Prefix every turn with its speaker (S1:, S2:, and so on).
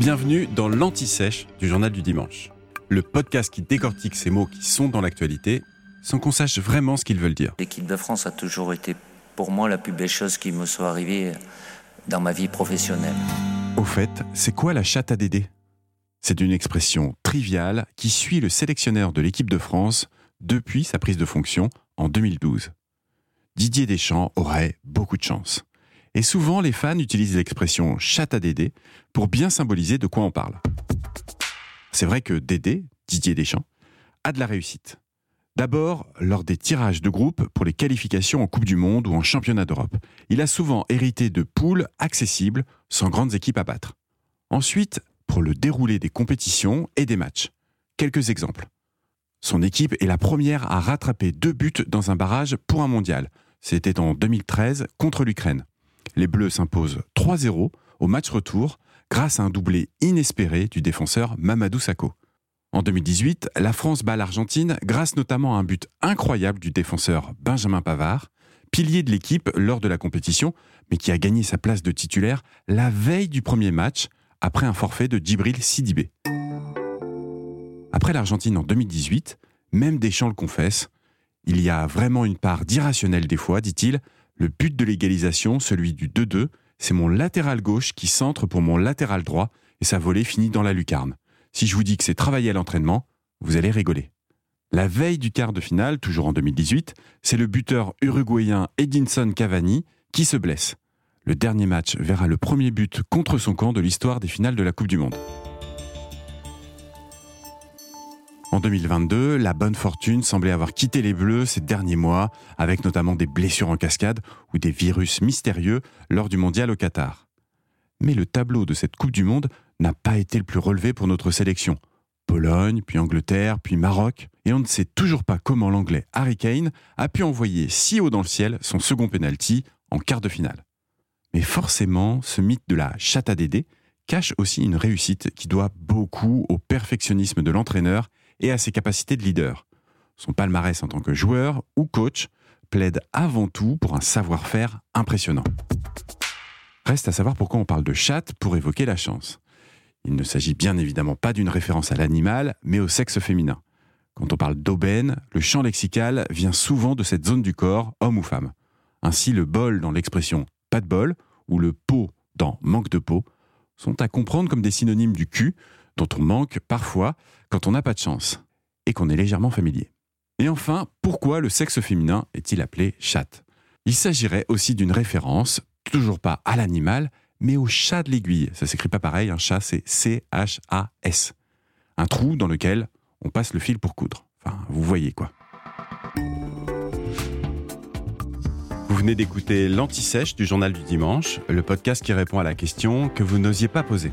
S1: Bienvenue dans l'Anti-Sèche du Journal du Dimanche, le podcast qui décortique ces mots qui sont dans l'actualité sans qu'on sache vraiment ce qu'ils veulent dire.
S2: L'équipe de France a toujours été pour moi la plus belle chose qui me soit arrivée dans ma vie professionnelle.
S1: Au fait, c'est quoi la chatte à Dédé? C'est une expression triviale qui suit le sélectionneur de l'équipe de France depuis sa prise de fonction en 2012. Didier Deschamps aurait beaucoup de chance. Et souvent, les fans utilisent l'expression chatte à Dédé pour bien symboliser de quoi on parle. C'est vrai que Dédé, Didier Deschamps, a de la réussite. D'abord, lors des tirages de groupe pour les qualifications en Coupe du Monde ou en Championnat d'Europe, il a souvent hérité de poules accessibles sans grandes équipes à battre. Ensuite, pour le déroulé des compétitions et des matchs. Quelques exemples. Son équipe est la première à rattraper deux buts dans un barrage pour un mondial. C'était en 2013 contre l'Ukraine. Les Bleus s'imposent 3-0 au match retour grâce à un doublé inespéré du défenseur Mamadou Sakho. En 2018, la France bat l'Argentine grâce notamment à un but incroyable du défenseur Benjamin Pavard, pilier de l'équipe lors de la compétition, mais qui a gagné sa place de titulaire la veille du premier match après un forfait de Djibril Sidibé. Après l'Argentine en 2018, même Deschamps le confesse, il y a vraiment une part d'irrationnel des fois, dit-il. Le but de l'égalisation, celui du 2-2, c'est mon latéral gauche qui centre pour mon latéral droit et sa volée finit dans la lucarne. Si je vous dis que c'est travailler à l'entraînement, vous allez rigoler. La veille du quart de finale, toujours en 2018, c'est le buteur uruguayen Edinson Cavani qui se blesse. Le dernier match verra le premier but contre son camp de l'histoire des finales de la Coupe du Monde. En 2022, la bonne fortune semblait avoir quitté les Bleus ces derniers mois, avec notamment des blessures en cascade ou des virus mystérieux lors du mondial au Qatar. Mais le tableau de cette Coupe du Monde n'a pas été le plus relevé pour notre sélection. Pologne, puis Angleterre, puis Maroc, et on ne sait toujours pas comment l'anglais Harry Kane a pu envoyer si haut dans le ciel son second penalty en quart de finale. Mais forcément, ce mythe de la chatte à Dédé cache aussi une réussite qui doit beaucoup au perfectionnisme de l'entraîneur et à ses capacités de leader. Son palmarès en tant que joueur ou coach plaide avant tout pour un savoir-faire impressionnant. Reste à savoir pourquoi on parle de chatte pour évoquer la chance. Il ne s'agit bien évidemment pas d'une référence à l'animal, mais au sexe féminin. Quand on parle d'aubaine, le champ lexical vient souvent de cette zone du corps, homme ou femme. Ainsi, le bol dans l'expression pas de bol ou le pot dans manque de peau sont à comprendre comme des synonymes du cul, dont on manque parfois quand on n'a pas de chance et qu'on est légèrement familier. Et enfin, pourquoi le sexe féminin est-il appelé chatte? Il s'agirait aussi d'une référence, toujours pas à l'animal, mais au chat de l'aiguille. Ça s'écrit pas pareil, un chat c'est C-H-A-S. Un trou dans lequel on passe le fil pour coudre. Enfin, vous voyez quoi. Vous venez d'écouter l'Anti-Sèche du Journal du Dimanche, le podcast qui répond à la question que vous n'osiez pas poser.